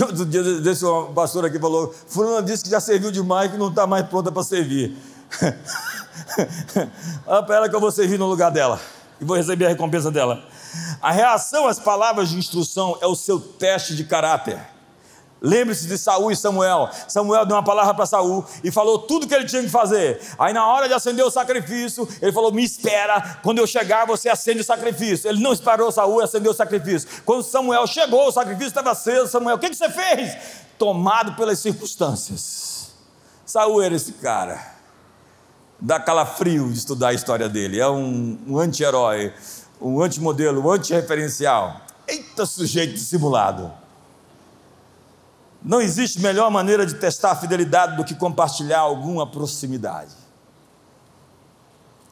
Outro dia desse um pastor aqui falou: Fulano disse que já serviu demais que não está mais pronta para servir. Olha para ela que eu vou servir no lugar dela e vou receber a recompensa dela. A reação às palavras de instrução é o seu teste de caráter. Lembre-se de Saul e Samuel. Samuel deu uma palavra para Saul e falou tudo que ele tinha que fazer. Aí na hora de acender o sacrifício, ele falou: "Me espera, quando eu chegar, você acende o sacrifício". Ele não esperou Saul acendeu o sacrifício. Quando Samuel chegou, o sacrifício estava aceso. Samuel, o que, que você fez? Tomado pelas circunstâncias. Saul era esse cara. Dá calafrio de estudar a história dele. É um, um anti-herói, um anti-modelo, um anti-referencial. Eita sujeito dissimulado. Não existe melhor maneira de testar a fidelidade do que compartilhar alguma proximidade.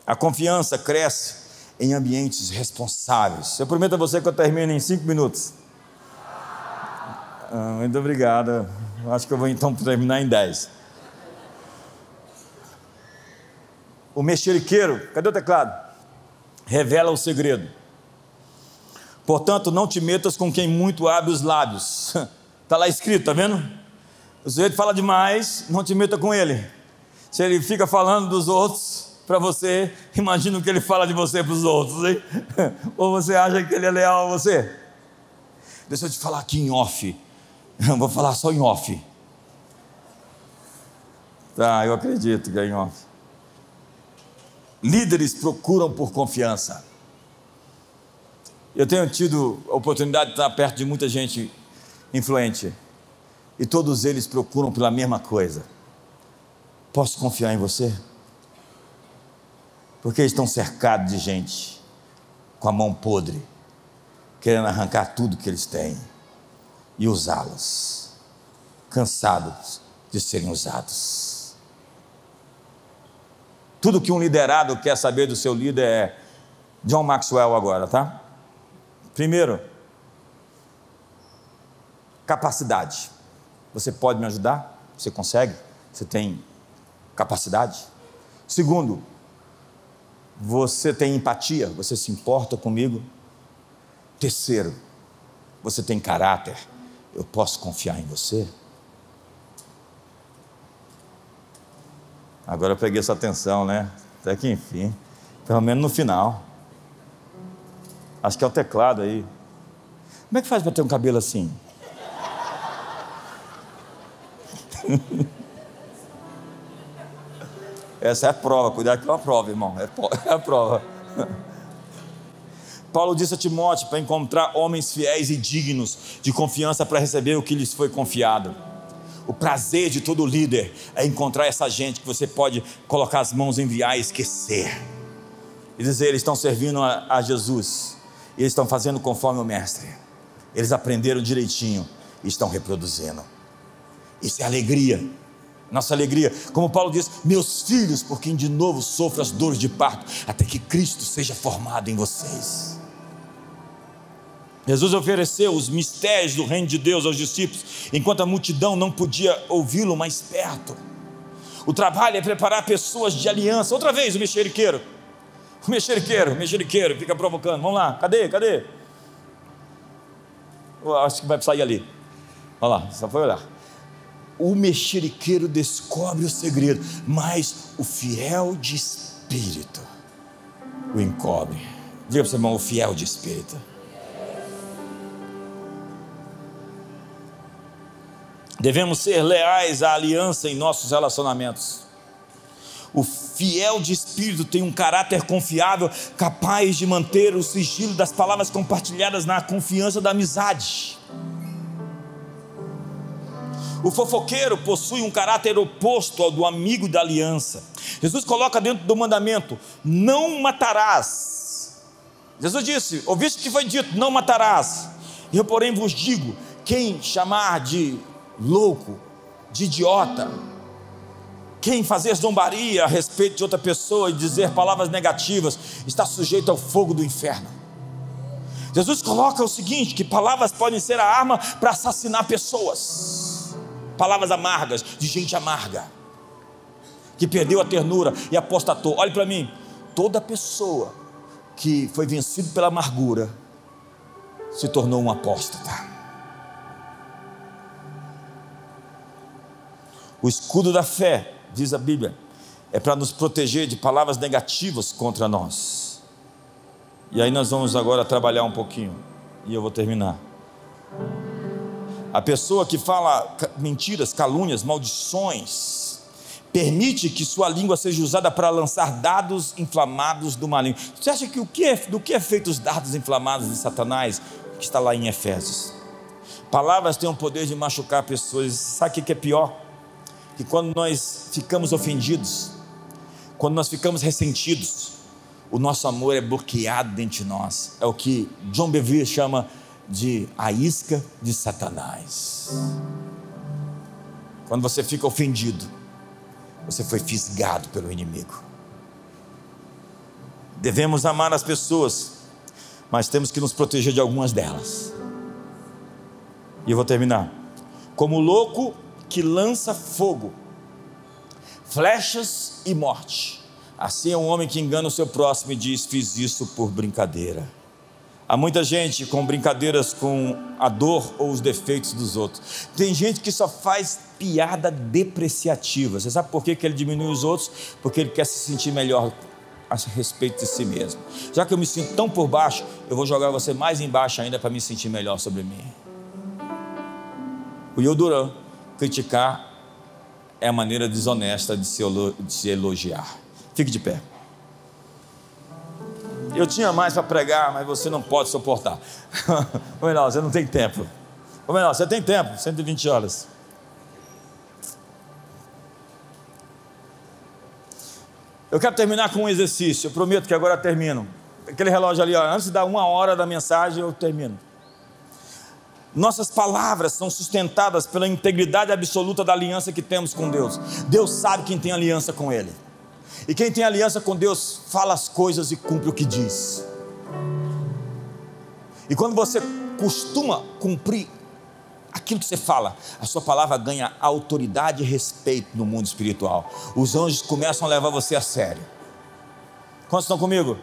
A confiança cresce em ambientes responsáveis. Eu prometo a você que eu termino em cinco minutos. Ah, muito obrigado. Acho que eu vou então terminar em dez. O mexeriqueiro, cadê o teclado? Revela o segredo. Portanto, não te metas com quem muito abre os lábios Está lá escrito, tá vendo? O sujeito fala demais, não te meta com ele. Se ele fica falando dos outros para você, imagina o que ele fala de você para os outros, hein? Ou você acha que ele é leal a você? Deixa eu te falar aqui em off. Eu vou falar só em off. Tá, eu acredito que é em off. Líderes procuram por confiança. Eu tenho tido a oportunidade de estar perto de muita gente influente. E todos eles procuram pela mesma coisa. Posso confiar em você? Porque eles estão cercados de gente com a mão podre, querendo arrancar tudo que eles têm e usá-los, cansados de serem usados. Tudo que um liderado quer saber do seu líder é John Maxwell agora, tá? Primeiro, Capacidade. Você pode me ajudar? Você consegue? Você tem capacidade? Segundo, você tem empatia? Você se importa comigo? Terceiro, você tem caráter? Eu posso confiar em você? Agora eu peguei essa atenção, né? Até que enfim. Pelo menos no final. Acho que é o teclado aí. Como é que faz para ter um cabelo assim? Essa é a prova, cuidado que é prova, irmão. É, é a prova. Paulo disse a Timóteo para encontrar homens fiéis e dignos de confiança para receber o que lhes foi confiado. O prazer de todo líder é encontrar essa gente que você pode colocar as mãos, enviar e esquecer. E dizer: eles estão servindo a, a Jesus, eles estão fazendo conforme o Mestre. Eles aprenderam direitinho e estão reproduzindo. Isso é alegria. Nossa alegria, como Paulo diz, meus filhos, por quem de novo sofro as dores de parto, até que Cristo seja formado em vocês. Jesus ofereceu os mistérios do reino de Deus aos discípulos, enquanto a multidão não podia ouvi-lo mais perto. O trabalho é preparar pessoas de aliança. Outra vez o mexeriqueiro. O mexeriqueiro, o mexeriqueiro, fica provocando. Vamos lá, cadê? Cadê? Eu acho que vai sair ali. Olha lá, só foi olhar o mexeriqueiro descobre o segredo, mas o fiel de espírito o encobre. Diga para o seu irmão, o fiel de espírito. Devemos ser leais à aliança em nossos relacionamentos. O fiel de espírito tem um caráter confiável, capaz de manter o sigilo das palavras compartilhadas na confiança da amizade. O fofoqueiro possui um caráter oposto ao do amigo da aliança. Jesus coloca dentro do mandamento: não matarás. Jesus disse: ouviste que foi dito, não matarás. Eu, porém, vos digo: quem chamar de louco, de idiota, quem fazer zombaria a respeito de outra pessoa e dizer palavras negativas, está sujeito ao fogo do inferno. Jesus coloca o seguinte: que palavras podem ser a arma para assassinar pessoas palavras amargas, de gente amarga, que perdeu a ternura e apostatou. Olhe para mim, toda pessoa que foi vencido pela amargura se tornou um apóstata. O escudo da fé, diz a Bíblia, é para nos proteger de palavras negativas contra nós. E aí nós vamos agora trabalhar um pouquinho, e eu vou terminar. A pessoa que fala mentiras, calúnias, maldições, permite que sua língua seja usada para lançar dados inflamados do maligno. Você acha que, o que é, do que é feito os dados inflamados de Satanás, que está lá em Efésios? Palavras têm o poder de machucar pessoas. Sabe o que é pior? Que quando nós ficamos ofendidos, quando nós ficamos ressentidos, o nosso amor é bloqueado dentro de nós. É o que John Bevere chama de a isca de Satanás. Quando você fica ofendido, você foi fisgado pelo inimigo. Devemos amar as pessoas, mas temos que nos proteger de algumas delas. E eu vou terminar. Como louco que lança fogo, flechas e morte. Assim é um homem que engana o seu próximo e diz: Fiz isso por brincadeira. Há muita gente com brincadeiras com a dor ou os defeitos dos outros. Tem gente que só faz piada depreciativa. Você sabe por que, ele diminui os outros? Porque ele quer se sentir melhor a respeito de si mesmo. Já que eu me sinto tão por baixo, eu vou jogar você mais embaixo ainda para me sentir melhor sobre mim. O Yoduran, criticar é a maneira desonesta de se elogiar. Fique de pé. Eu tinha mais para pregar, mas você não pode suportar. Ô menor, você não tem tempo. Ô menor, você tem tempo, 120 horas. Eu quero terminar com um exercício. Eu prometo que agora termino. Aquele relógio ali, ó, antes dar uma hora da mensagem, eu termino. Nossas palavras são sustentadas pela integridade absoluta da aliança que temos com Deus. Deus sabe quem tem aliança com Ele. E quem tem aliança com Deus fala as coisas e cumpre o que diz. E quando você costuma cumprir aquilo que você fala, a sua palavra ganha autoridade e respeito no mundo espiritual. Os anjos começam a levar você a sério. Quantos estão comigo?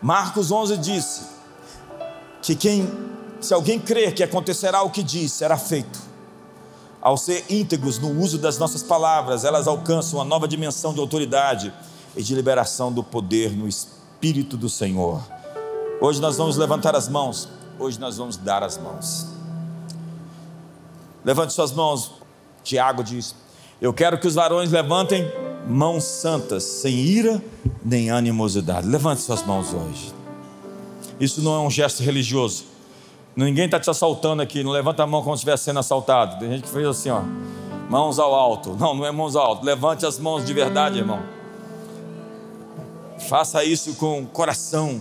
Marcos 11 disse que quem, se alguém crer que acontecerá o que diz, será feito. Ao ser íntegros no uso das nossas palavras, elas alcançam uma nova dimensão de autoridade e de liberação do poder no Espírito do Senhor. Hoje nós vamos levantar as mãos, hoje nós vamos dar as mãos. Levante suas mãos, Tiago diz: Eu quero que os varões levantem mãos santas, sem ira nem animosidade. Levante suas mãos hoje. Isso não é um gesto religioso. Ninguém está te assaltando aqui. Não levanta a mão como se estivesse sendo assaltado. Tem gente que fez assim, ó. Mãos ao alto. Não, não é mãos ao alto. Levante as mãos de verdade, irmão. Faça isso com coração.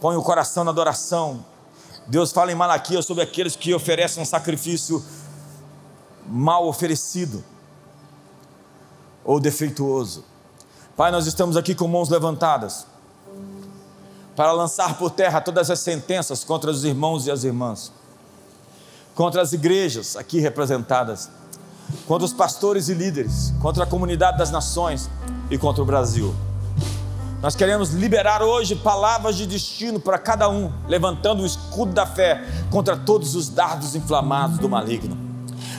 Põe o coração na adoração. Deus fala em Malaquias sobre aqueles que oferecem um sacrifício mal oferecido ou defeituoso. Pai, nós estamos aqui com mãos levantadas para lançar por terra todas as sentenças contra os irmãos e as irmãs, contra as igrejas aqui representadas, contra os pastores e líderes, contra a comunidade das nações e contra o Brasil. Nós queremos liberar hoje palavras de destino para cada um, levantando o escudo da fé contra todos os dardos inflamados do maligno.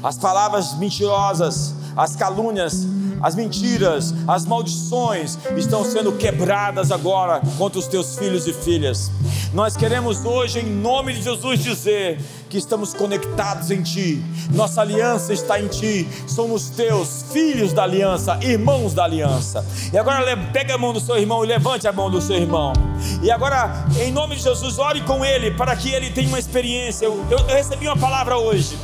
As palavras mentirosas, as calúnias, as mentiras, as maldições estão sendo quebradas agora contra os teus filhos e filhas. Nós queremos hoje, em nome de Jesus, dizer que estamos conectados em Ti, nossa aliança está em Ti, somos Teus filhos da aliança, irmãos da aliança. E agora pegue a mão do seu irmão e levante a mão do seu irmão. E agora, em nome de Jesus, ore com ele para que ele tenha uma experiência. eu, eu recebi uma palavra hoje.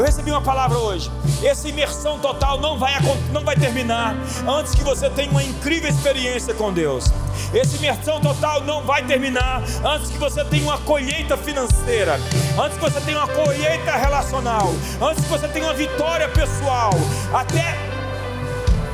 Eu recebi uma palavra hoje. Essa imersão total não vai, não vai terminar antes que você tenha uma incrível experiência com Deus. Essa imersão total não vai terminar antes que você tenha uma colheita financeira, antes que você tenha uma colheita relacional, antes que você tenha uma vitória pessoal. Até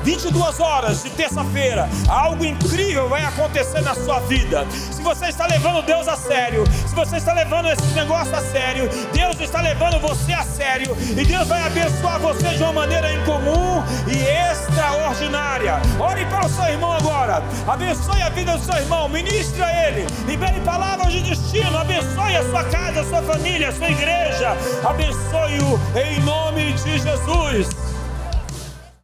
22 horas de terça-feira, algo incrível vai acontecer na sua vida. Se você está levando Deus a sério, se você está levando esse negócio a sério, Deus está levando você a sério e Deus vai abençoar você de uma maneira incomum e extraordinária. Ore para o seu irmão agora, abençoe a vida do seu irmão, ministre a ele, libere palavras de destino, abençoe a sua casa, a sua família, a sua igreja, abençoe-o em nome de Jesus.